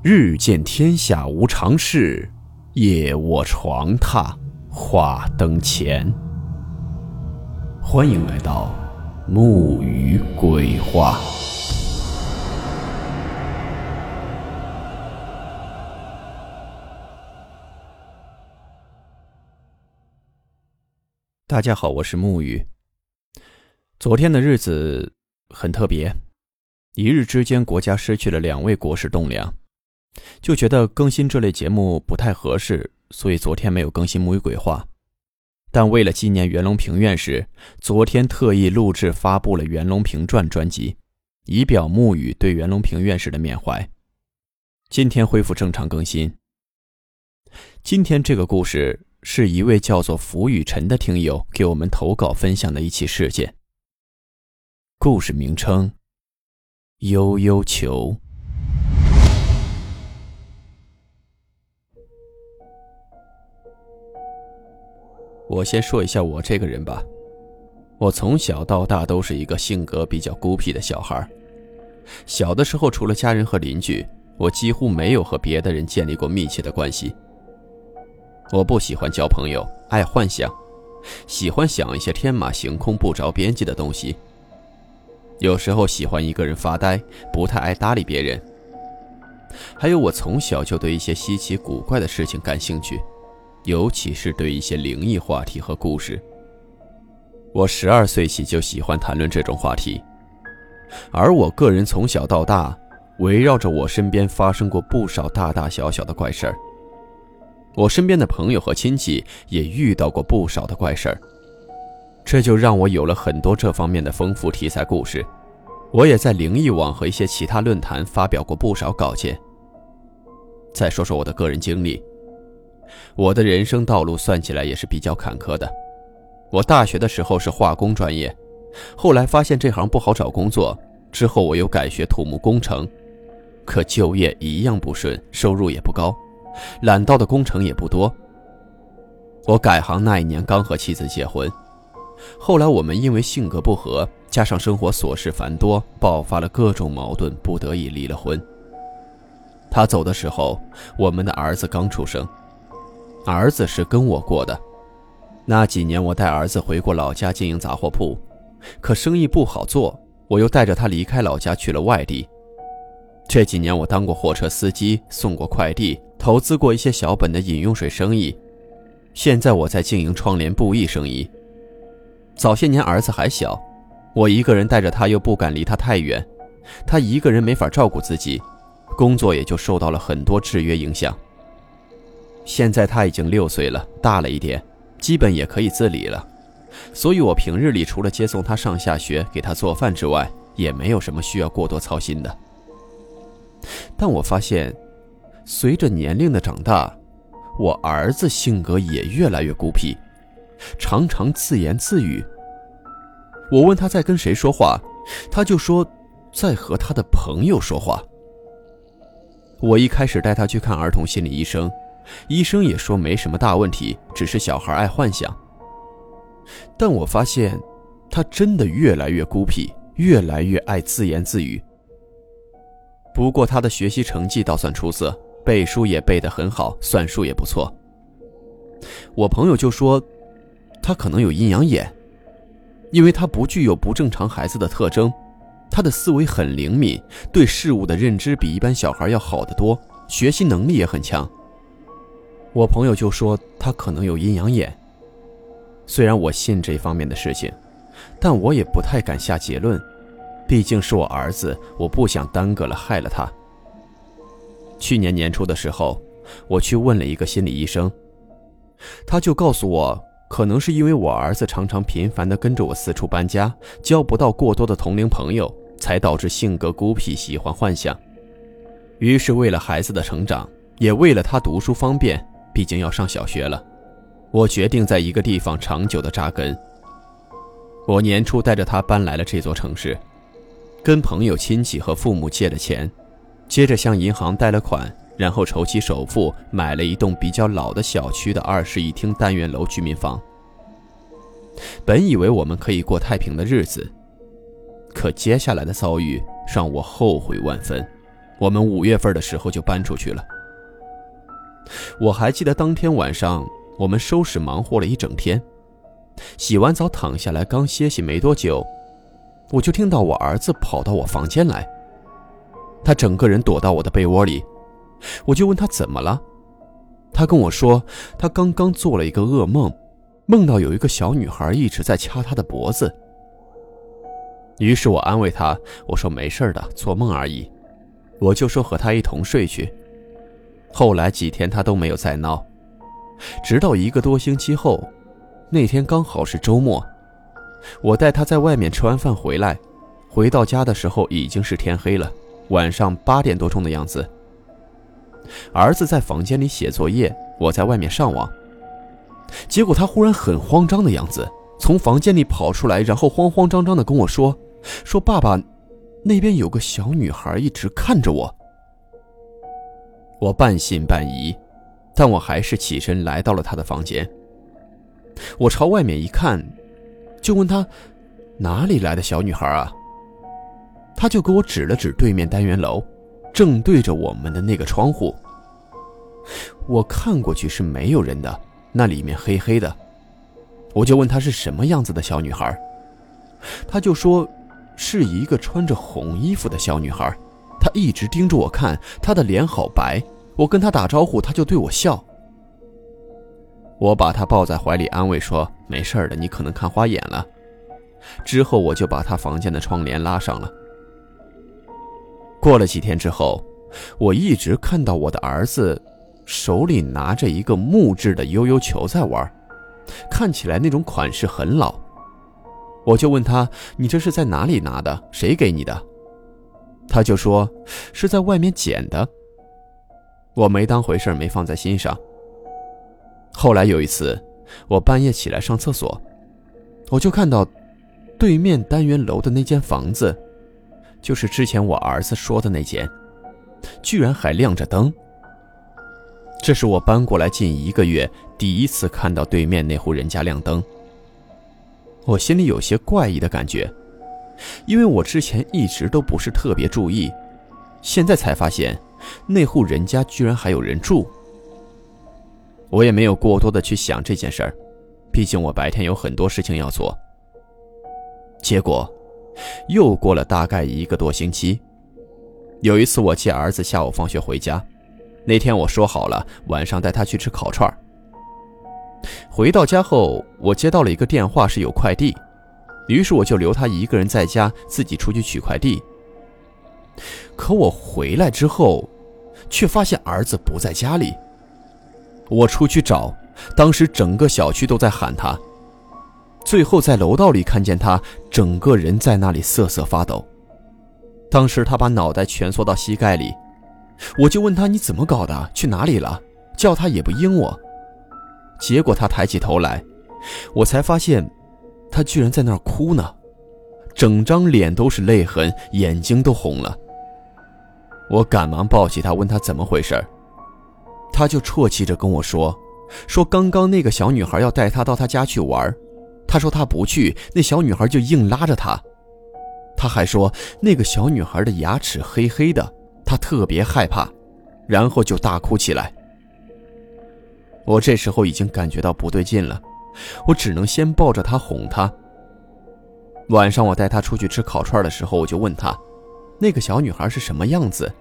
日见天下无常事，夜卧床榻话灯前。欢迎来到木鱼鬼话。大家好，我是木鱼。昨天的日子很特别，一日之间，国家失去了两位国士栋梁。就觉得更新这类节目不太合适，所以昨天没有更新《木语鬼话》。但为了纪念袁隆平院士，昨天特意录制发布了《袁隆平传》专辑，以表木语对袁隆平院士的缅怀。今天恢复正常更新。今天这个故事是一位叫做福雨辰的听友给我们投稿分享的一起事件。故事名称：悠悠球。我先说一下我这个人吧，我从小到大都是一个性格比较孤僻的小孩。小的时候，除了家人和邻居，我几乎没有和别的人建立过密切的关系。我不喜欢交朋友，爱幻想，喜欢想一些天马行空、不着边际的东西。有时候喜欢一个人发呆，不太爱搭理别人。还有，我从小就对一些稀奇古怪的事情感兴趣。尤其是对一些灵异话题和故事，我十二岁起就喜欢谈论这种话题。而我个人从小到大，围绕着我身边发生过不少大大小小的怪事儿。我身边的朋友和亲戚也遇到过不少的怪事儿，这就让我有了很多这方面的丰富题材故事。我也在灵异网和一些其他论坛发表过不少稿件。再说说我的个人经历。我的人生道路算起来也是比较坎坷的。我大学的时候是化工专业，后来发现这行不好找工作，之后我又改学土木工程，可就业一样不顺，收入也不高，揽到的工程也不多。我改行那一年刚和妻子结婚，后来我们因为性格不合，加上生活琐事繁多，爆发了各种矛盾，不得已离了婚。他走的时候，我们的儿子刚出生。儿子是跟我过的，那几年我带儿子回过老家经营杂货铺，可生意不好做，我又带着他离开老家去了外地。这几年我当过货车司机，送过快递，投资过一些小本的饮用水生意。现在我在经营窗帘布艺生意。早些年儿子还小，我一个人带着他，又不敢离他太远，他一个人没法照顾自己，工作也就受到了很多制约影响。现在他已经六岁了，大了一点，基本也可以自理了，所以我平日里除了接送他上下学、给他做饭之外，也没有什么需要过多操心的。但我发现，随着年龄的长大，我儿子性格也越来越孤僻，常常自言自语。我问他在跟谁说话，他就说在和他的朋友说话。我一开始带他去看儿童心理医生。医生也说没什么大问题，只是小孩爱幻想。但我发现，他真的越来越孤僻，越来越爱自言自语。不过他的学习成绩倒算出色，背书也背得很好，算术也不错。我朋友就说，他可能有阴阳眼，因为他不具有不正常孩子的特征，他的思维很灵敏，对事物的认知比一般小孩要好得多，学习能力也很强。我朋友就说他可能有阴阳眼。虽然我信这方面的事情，但我也不太敢下结论，毕竟是我儿子，我不想耽搁了害了他。去年年初的时候，我去问了一个心理医生，他就告诉我，可能是因为我儿子常常频繁地跟着我四处搬家，交不到过多的同龄朋友，才导致性格孤僻，喜欢幻想。于是为了孩子的成长，也为了他读书方便。毕竟要上小学了，我决定在一个地方长久的扎根。我年初带着他搬来了这座城市，跟朋友、亲戚和父母借了钱，接着向银行贷了款，然后筹起首付买了一栋比较老的小区的二室一厅单元楼居民房。本以为我们可以过太平的日子，可接下来的遭遇让我后悔万分，我们五月份的时候就搬出去了。我还记得当天晚上，我们收拾忙活了一整天，洗完澡躺下来刚歇息没多久，我就听到我儿子跑到我房间来。他整个人躲到我的被窝里，我就问他怎么了，他跟我说他刚刚做了一个噩梦，梦到有一个小女孩一直在掐他的脖子。于是我安慰他，我说没事的，做梦而已。我就说和他一同睡去。后来几天他都没有再闹，直到一个多星期后，那天刚好是周末，我带他在外面吃完饭回来，回到家的时候已经是天黑了，晚上八点多钟的样子。儿子在房间里写作业，我在外面上网，结果他忽然很慌张的样子，从房间里跑出来，然后慌慌张张的跟我说。说：“爸爸，那边有个小女孩一直看着我。”我半信半疑，但我还是起身来到了他的房间。我朝外面一看，就问他：“哪里来的小女孩啊？”他就给我指了指对面单元楼，正对着我们的那个窗户。我看过去是没有人的，那里面黑黑的。我就问他是什么样子的小女孩，他就说。是一个穿着红衣服的小女孩，他一直盯着我看，他的脸好白。我跟他打招呼，他就对我笑。我把他抱在怀里，安慰说：“没事的，你可能看花眼了。”之后我就把他房间的窗帘拉上了。过了几天之后，我一直看到我的儿子手里拿着一个木质的悠悠球在玩，看起来那种款式很老。我就问他：“你这是在哪里拿的？谁给你的？”他就说：“是在外面捡的。”我没当回事，没放在心上。后来有一次，我半夜起来上厕所，我就看到对面单元楼的那间房子，就是之前我儿子说的那间，居然还亮着灯。这是我搬过来近一个月第一次看到对面那户人家亮灯。我心里有些怪异的感觉，因为我之前一直都不是特别注意，现在才发现那户人家居然还有人住。我也没有过多的去想这件事儿，毕竟我白天有很多事情要做。结果，又过了大概一个多星期，有一次我接儿子下午放学回家，那天我说好了晚上带他去吃烤串儿。回到家后，我接到了一个电话，是有快递，于是我就留他一个人在家，自己出去取快递。可我回来之后，却发现儿子不在家里。我出去找，当时整个小区都在喊他，最后在楼道里看见他整个人在那里瑟瑟发抖。当时他把脑袋蜷缩到膝盖里，我就问他：“你怎么搞的？去哪里了？”叫他也不应我。结果他抬起头来，我才发现，他居然在那儿哭呢，整张脸都是泪痕，眼睛都红了。我赶忙抱起他，问他怎么回事他就啜泣着跟我说：“说刚刚那个小女孩要带他到他家去玩，他说他不去，那小女孩就硬拉着他。他还说那个小女孩的牙齿黑黑的，他特别害怕，然后就大哭起来。”我这时候已经感觉到不对劲了，我只能先抱着他哄他。晚上我带他出去吃烤串的时候，我就问他，那个小女孩是什么样子？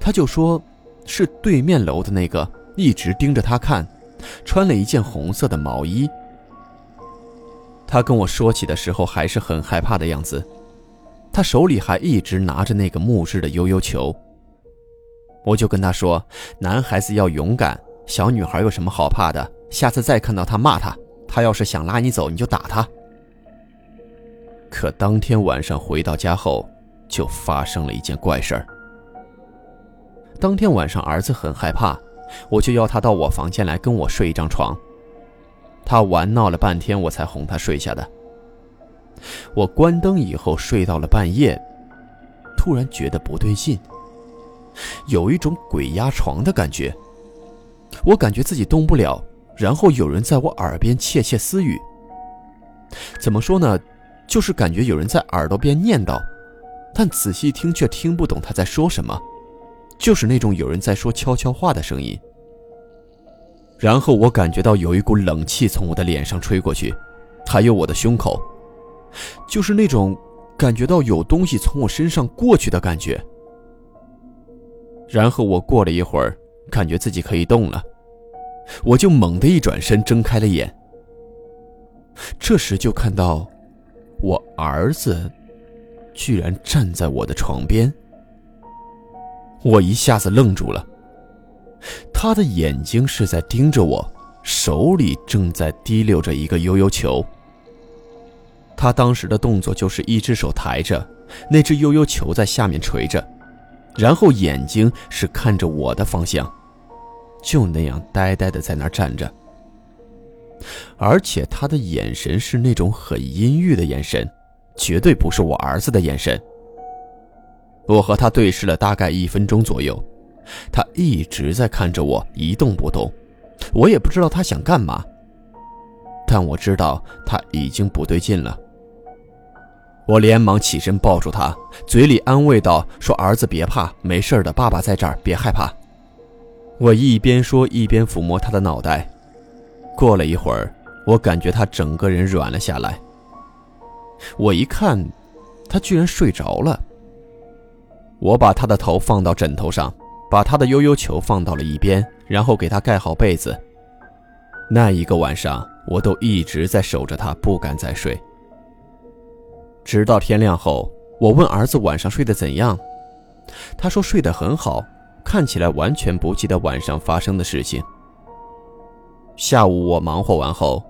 他就说，是对面楼的那个，一直盯着他看，穿了一件红色的毛衣。他跟我说起的时候还是很害怕的样子，他手里还一直拿着那个木质的悠悠球。我就跟他说，男孩子要勇敢。小女孩有什么好怕的？下次再看到他，骂他，他要是想拉你走，你就打他。可当天晚上回到家后，就发生了一件怪事儿。当天晚上，儿子很害怕，我就邀他到我房间来跟我睡一张床。他玩闹了半天，我才哄他睡下的。我关灯以后睡到了半夜，突然觉得不对劲，有一种鬼压床的感觉。我感觉自己动不了，然后有人在我耳边窃窃私语。怎么说呢？就是感觉有人在耳朵边念叨：“但仔细听却听不懂他在说什么，就是那种有人在说悄悄话的声音。然后我感觉到有一股冷气从我的脸上吹过去，还有我的胸口，就是那种感觉到有东西从我身上过去的感觉。然后我过了一会儿，感觉自己可以动了，我就猛地一转身，睁开了眼。这时就看到，我儿子居然站在我的床边，我一下子愣住了。他的眼睛是在盯着我，手里正在提溜着一个悠悠球。他当时的动作就是一只手抬着那只悠悠球在下面垂着，然后眼睛是看着我的方向，就那样呆呆的在那儿站着。而且他的眼神是那种很阴郁的眼神，绝对不是我儿子的眼神。我和他对视了大概一分钟左右。他一直在看着我，一动不动。我也不知道他想干嘛，但我知道他已经不对劲了。我连忙起身抱住他，嘴里安慰道：“说儿子别怕，没事的，爸爸在这儿，别害怕。”我一边说一边抚摸他的脑袋。过了一会儿，我感觉他整个人软了下来。我一看，他居然睡着了。我把他的头放到枕头上。把他的悠悠球放到了一边，然后给他盖好被子。那一个晚上，我都一直在守着他，不敢再睡。直到天亮后，我问儿子晚上睡得怎样，他说睡得很好，看起来完全不记得晚上发生的事情。下午我忙活完后，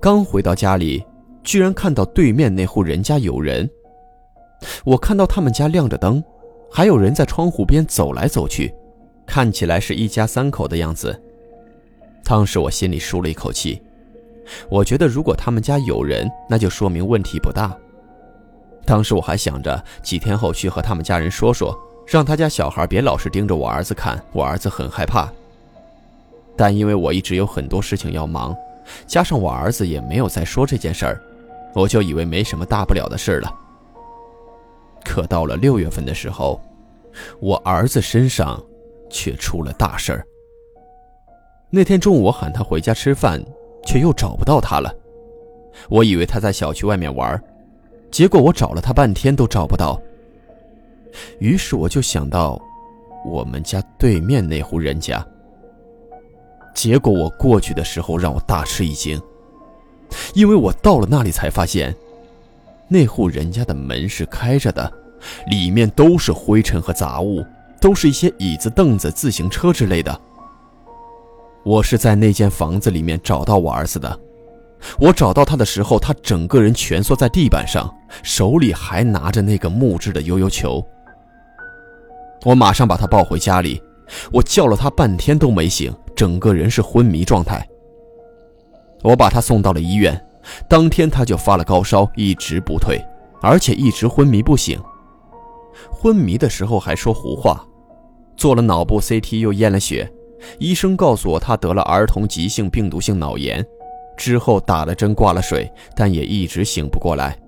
刚回到家里，居然看到对面那户人家有人。我看到他们家亮着灯，还有人在窗户边走来走去。看起来是一家三口的样子，当时我心里舒了一口气。我觉得如果他们家有人，那就说明问题不大。当时我还想着几天后去和他们家人说说，让他家小孩别老是盯着我儿子看，我儿子很害怕。但因为我一直有很多事情要忙，加上我儿子也没有再说这件事儿，我就以为没什么大不了的事了。可到了六月份的时候，我儿子身上……却出了大事儿。那天中午，我喊他回家吃饭，却又找不到他了。我以为他在小区外面玩，结果我找了他半天都找不到。于是我就想到我们家对面那户人家。结果我过去的时候让我大吃一惊，因为我到了那里才发现，那户人家的门是开着的，里面都是灰尘和杂物。都是一些椅子、凳子、自行车之类的。我是在那间房子里面找到我儿子的。我找到他的时候，他整个人蜷缩在地板上，手里还拿着那个木质的悠悠球。我马上把他抱回家里，我叫了他半天都没醒，整个人是昏迷状态。我把他送到了医院，当天他就发了高烧，一直不退，而且一直昏迷不醒。昏迷的时候还说胡话。做了脑部 CT，又验了血，医生告诉我他得了儿童急性病毒性脑炎，之后打了针挂了水，但也一直醒不过来。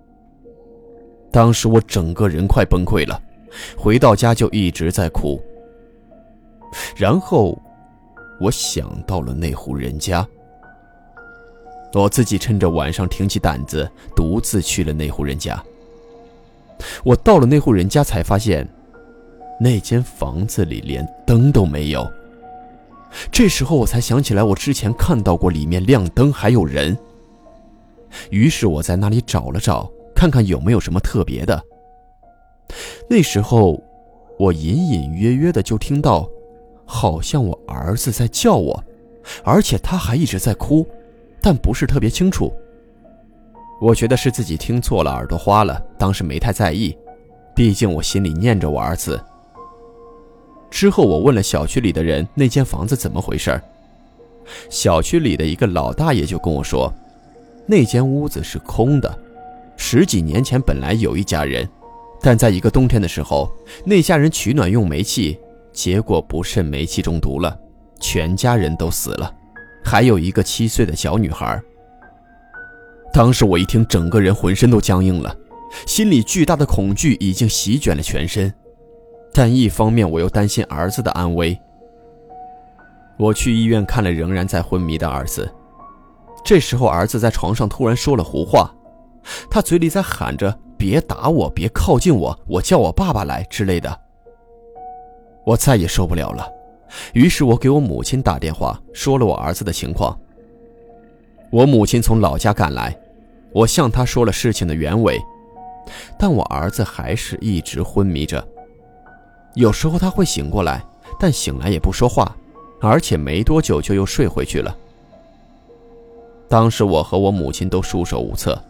当时我整个人快崩溃了，回到家就一直在哭。然后，我想到了那户人家，我自己趁着晚上挺起胆子，独自去了那户人家。我到了那户人家，才发现。那间房子里连灯都没有。这时候我才想起来，我之前看到过里面亮灯，还有人。于是我在那里找了找，看看有没有什么特别的。那时候，我隐隐约约的就听到，好像我儿子在叫我，而且他还一直在哭，但不是特别清楚。我觉得是自己听错了，耳朵花了，当时没太在意，毕竟我心里念着我儿子。之后，我问了小区里的人那间房子怎么回事小区里的一个老大爷就跟我说，那间屋子是空的，十几年前本来有一家人，但在一个冬天的时候，那家人取暖用煤气，结果不慎煤气中毒了，全家人都死了，还有一个七岁的小女孩。当时我一听，整个人浑身都僵硬了，心里巨大的恐惧已经席卷了全身，但一方面我又担心儿子的安危。我去医院看了仍然在昏迷的儿子，这时候儿子在床上突然说了胡话，他嘴里在喊着“别打我，别靠近我，我叫我爸爸来”之类的。我再也受不了了，于是我给我母亲打电话，说了我儿子的情况。我母亲从老家赶来，我向她说了事情的原委，但我儿子还是一直昏迷着。有时候他会醒过来，但醒来也不说话，而且没多久就又睡回去了。当时我和我母亲都束手无策。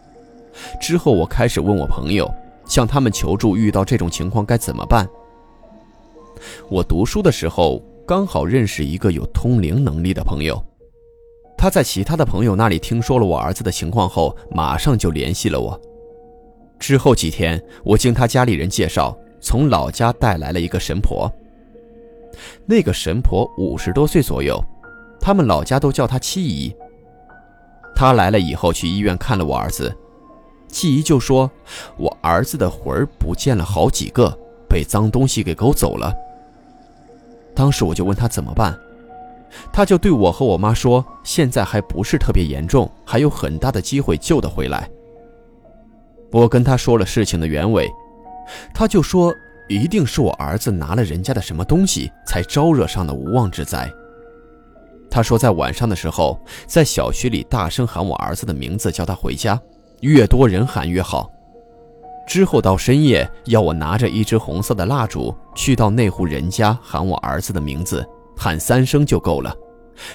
之后我开始问我朋友，向他们求助，遇到这种情况该怎么办。我读书的时候刚好认识一个有通灵能力的朋友，他在其他的朋友那里听说了我儿子的情况后，马上就联系了我。之后几天，我经他家里人介绍，从老家带来了一个神婆。那个神婆五十多岁左右，他们老家都叫她七姨。她来了以后，去医院看了我儿子，七姨就说：“我儿子的魂儿不见了好几个，被脏东西给勾走了。”当时我就问他怎么办，他就对我和我妈说：“现在还不是特别严重，还有很大的机会救得回来。”我跟他说了事情的原委，他就说：“一定是我儿子拿了人家的什么东西，才招惹上的无妄之灾。”他说在晚上的时候，在小区里大声喊我儿子的名字，叫他回家，越多人喊越好。之后到深夜，要我拿着一支红色的蜡烛去到那户人家喊我儿子的名字，喊三声就够了，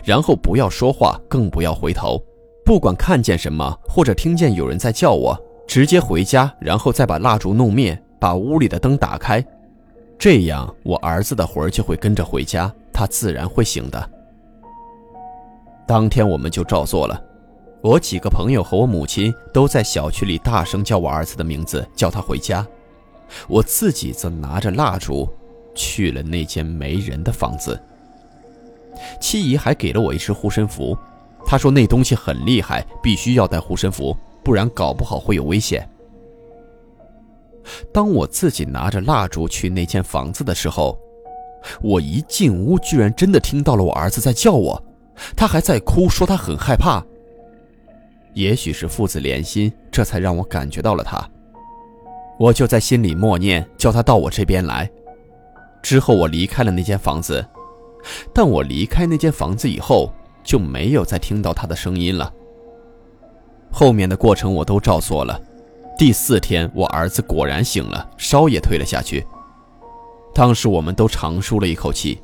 然后不要说话，更不要回头，不管看见什么或者听见有人在叫我，直接回家，然后再把蜡烛弄灭，把屋里的灯打开，这样我儿子的魂就会跟着回家，他自然会醒的。当天我们就照做了。我几个朋友和我母亲都在小区里大声叫我儿子的名字，叫他回家。我自己则拿着蜡烛去了那间没人的房子。七姨还给了我一只护身符，她说那东西很厉害，必须要带护身符，不然搞不好会有危险。当我自己拿着蜡烛去那间房子的时候，我一进屋，居然真的听到了我儿子在叫我，他还在哭，说他很害怕。也许是父子连心，这才让我感觉到了他。我就在心里默念，叫他到我这边来。之后我离开了那间房子，但我离开那间房子以后，就没有再听到他的声音了。后面的过程我都照做了。第四天，我儿子果然醒了，烧也退了下去。当时我们都长舒了一口气。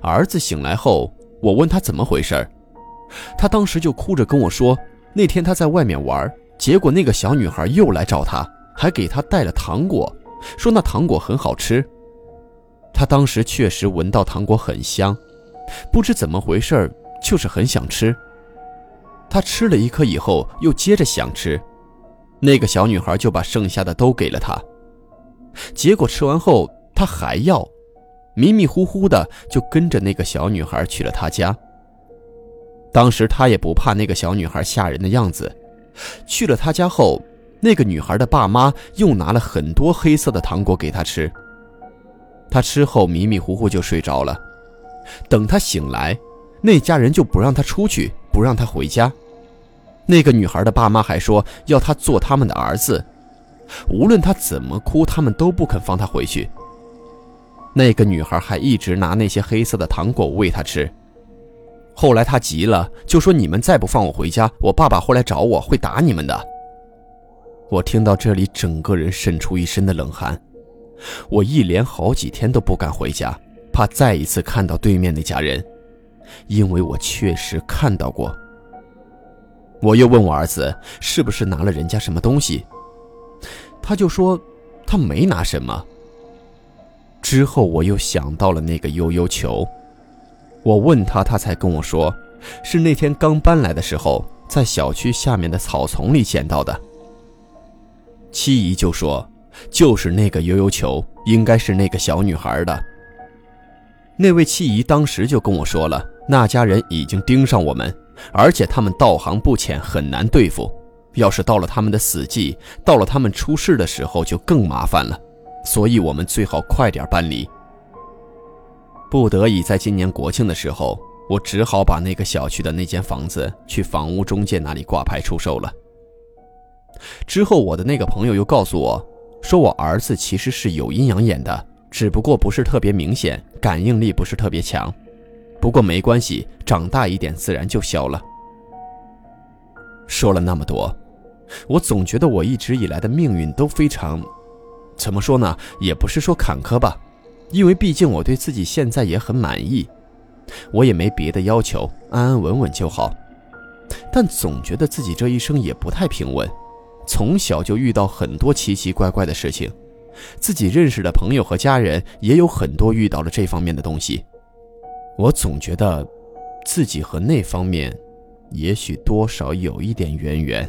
儿子醒来后，我问他怎么回事他当时就哭着跟我说。那天他在外面玩，结果那个小女孩又来找他，还给他带了糖果，说那糖果很好吃。他当时确实闻到糖果很香，不知怎么回事就是很想吃。他吃了一颗以后，又接着想吃，那个小女孩就把剩下的都给了他。结果吃完后他还要，迷迷糊糊的就跟着那个小女孩去了他家。当时他也不怕那个小女孩吓人的样子，去了他家后，那个女孩的爸妈又拿了很多黑色的糖果给他吃。他吃后迷迷糊糊就睡着了。等他醒来，那家人就不让他出去，不让他回家。那个女孩的爸妈还说要他做他们的儿子，无论他怎么哭，他们都不肯放他回去。那个女孩还一直拿那些黑色的糖果喂他吃。后来他急了，就说：“你们再不放我回家，我爸爸会来找我，会打你们的。”我听到这里，整个人渗出一身的冷汗。我一连好几天都不敢回家，怕再一次看到对面那家人，因为我确实看到过。我又问我儿子是不是拿了人家什么东西，他就说他没拿什么。之后我又想到了那个悠悠球。我问他，他才跟我说，是那天刚搬来的时候，在小区下面的草丛里捡到的。七姨就说，就是那个悠悠球，应该是那个小女孩的。那位七姨当时就跟我说了，那家人已经盯上我们，而且他们道行不浅，很难对付，要是到了他们的死季，到了他们出事的时候，就更麻烦了。所以我们最好快点搬离。不得已，在今年国庆的时候，我只好把那个小区的那间房子去房屋中介那里挂牌出售了。之后，我的那个朋友又告诉我，说我儿子其实是有阴阳眼的，只不过不是特别明显，感应力不是特别强。不过没关系，长大一点自然就消了。说了那么多，我总觉得我一直以来的命运都非常，怎么说呢？也不是说坎坷吧。因为毕竟我对自己现在也很满意，我也没别的要求，安安稳稳就好。但总觉得自己这一生也不太平稳，从小就遇到很多奇奇怪怪的事情，自己认识的朋友和家人也有很多遇到了这方面的东西。我总觉得，自己和那方面，也许多少有一点渊源。